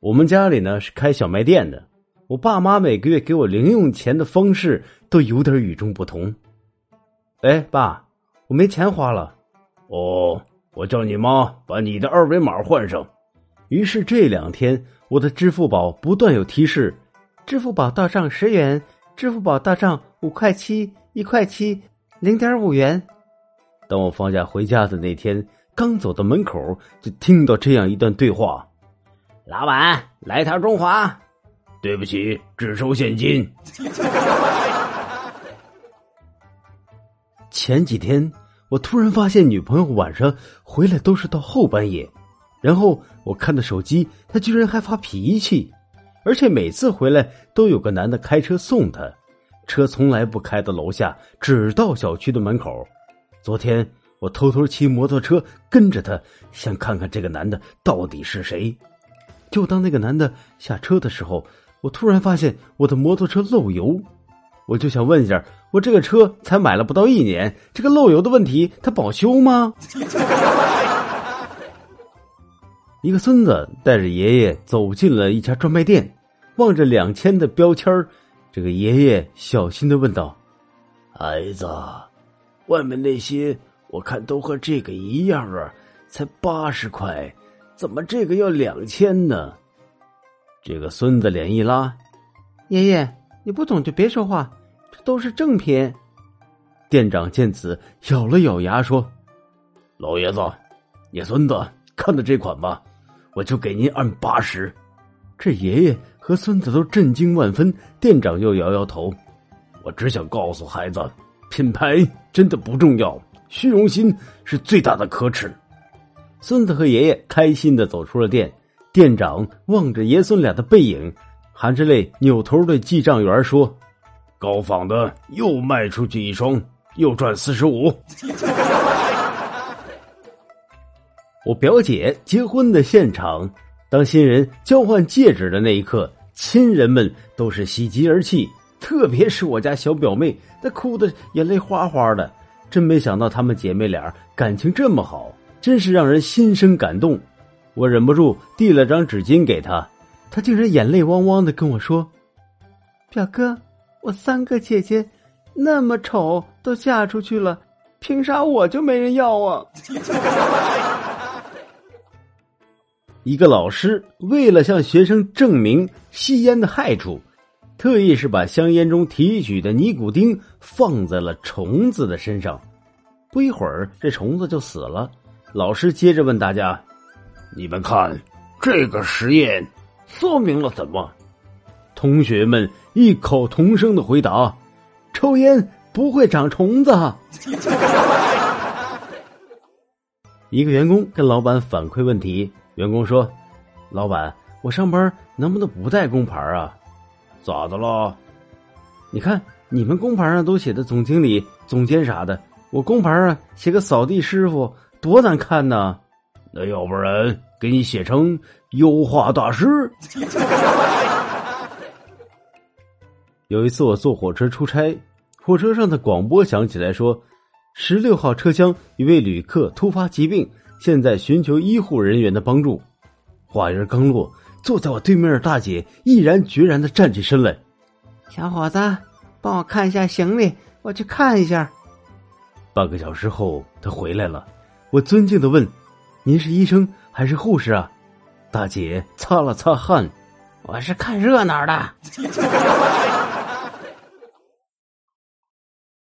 我们家里呢是开小卖店的，我爸妈每个月给我零用钱的方式都有点与众不同。哎，爸，我没钱花了。哦，我叫你妈把你的二维码换上。于是这两天，我的支付宝不断有提示：支付宝到账十元，支付宝到账五块七，一块七，零点五元。等我放假回家的那天，刚走到门口，就听到这样一段对话。老板，来条中华。对不起，只收现金。前几天，我突然发现女朋友晚上回来都是到后半夜，然后我看到手机，她居然还发脾气，而且每次回来都有个男的开车送她，车从来不开到楼下，只到小区的门口。昨天我偷偷骑摩托车跟着他，想看看这个男的到底是谁。就当那个男的下车的时候，我突然发现我的摩托车漏油，我就想问一下，我这个车才买了不到一年，这个漏油的问题他保修吗？一个孙子带着爷爷走进了一家专卖店，望着两千的标签这个爷爷小心的问道：“孩子，外面那些我看都和这个一样啊，才八十块。”怎么这个要两千呢？这个孙子脸一拉，爷爷，你不懂就别说话，这都是正品。店长见此，咬了咬牙说：“老爷子，你孙子看的这款吧，我就给您按八十。”这爷爷和孙子都震惊万分。店长又摇摇头：“我只想告诉孩子，品牌真的不重要，虚荣心是最大的可耻。”孙子和爷爷开心的走出了店，店长望着爷孙俩的背影，含着泪扭头对记账员说：“高仿的又卖出去一双，又赚四十五。”我表姐结婚的现场，当新人交换戒指的那一刻，亲人们都是喜极而泣，特别是我家小表妹，她哭的眼泪哗哗的。真没想到她们姐妹俩感情这么好。真是让人心生感动，我忍不住递了张纸巾给他，他竟然眼泪汪汪的跟我说：“表哥，我三个姐姐那么丑都嫁出去了，凭啥我就没人要啊？” 一个老师为了向学生证明吸烟的害处，特意是把香烟中提取的尼古丁放在了虫子的身上，不一会儿，这虫子就死了。老师接着问大家：“你们看，这个实验说明了什么？”同学们异口同声的回答：“抽烟不会长虫子。”一个员工跟老板反馈问题，员工说：“老板，我上班能不能不带工牌啊？咋的了？你看你们工牌上都写的总经理、总监啥的，我工牌上写个扫地师傅。”多难看呢！那要不然给你写成优化大师。有一次我坐火车出差，火车上的广播响起来说：“十六号车厢一位旅客突发疾病，现在寻求医护人员的帮助。”话音刚落，坐在我对面的大姐毅然决然的站起身来：“小伙子，帮我看一下行李，我去看一下。”半个小时后，她回来了。我尊敬的问：“您是医生还是护士啊？”大姐擦了擦汗：“我是看热闹的。”